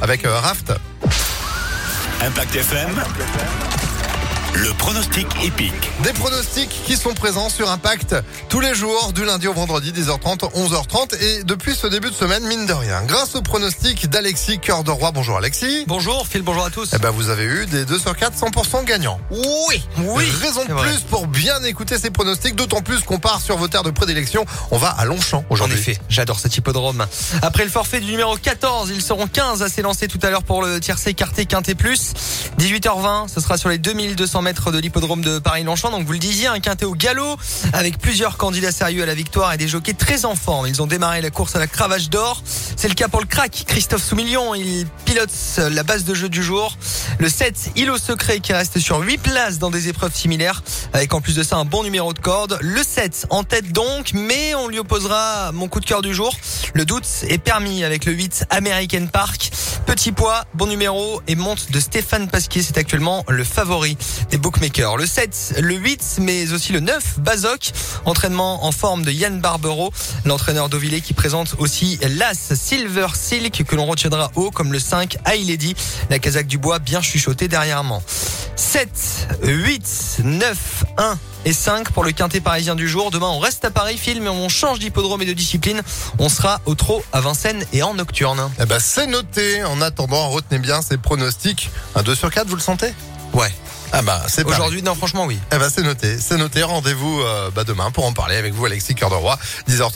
avec euh, Raft. Impact FM. Le pronostic épique. Des pronostics qui sont présents sur Impact tous les jours, du lundi au vendredi, 10h30, 11h30. Et depuis ce début de semaine, mine de rien, grâce au pronostic d'Alexis Cœur de Roi. Bonjour Alexis. Bonjour Phil, bonjour à tous. Eh ben, vous avez eu des 2 sur 4, 100% gagnants. Oui, oui. Raison de plus pour bien écouter ces pronostics, d'autant plus qu'on part sur vos terres de prédilection. On va à Longchamp En aujourd'hui. effet, j'adore cet hippodrome. Après le forfait du numéro 14, ils seront 15 à s'élancer tout à l'heure pour le tiercé écarté quintet plus. 18h20, ce sera sur les 2200 mètres de l'hippodrome de Paris-Longchamp. Donc vous le disiez, un quintet au galop avec plusieurs candidats sérieux à la victoire et des jockeys très en forme. Ils ont démarré la course à la cravache d'or. C'est le cas pour le crack Christophe Soumillion. Il pilote la base de jeu du jour. Le 7, îlot secret qui reste sur 8 places dans des épreuves similaires avec en plus de ça un bon numéro de corde. Le 7 en tête donc, mais on lui opposera mon coup de cœur du jour. Le doute est permis avec le 8 American Park. Petit poids, bon numéro et monte de Stéphane Pasquier, c'est actuellement le favori des bookmakers. Le 7, le 8, mais aussi le 9, Bazoc, entraînement en forme de Yann Barbero, l'entraîneur d'Ovillé qui présente aussi l'As Silver Silk que l'on retiendra haut comme le 5 High Lady, la casaque du bois bien chuchotée derrièrement. 7, 8, 9, 1 et 5 pour le quintet parisien du jour. Demain, on reste à Paris, film, et on change d'hippodrome et de discipline. On sera au trot à Vincennes et en nocturne. Eh ben, c'est noté. En attendant, retenez bien ces pronostics. Un 2 sur 4, vous le sentez? Ouais. Ah bah, c'est. Aujourd'hui, non, franchement, oui. Eh ben, c'est noté. C'est noté. Rendez-vous euh, bah, demain pour en parler avec vous, Alexis Cœur de Roi. 10h30.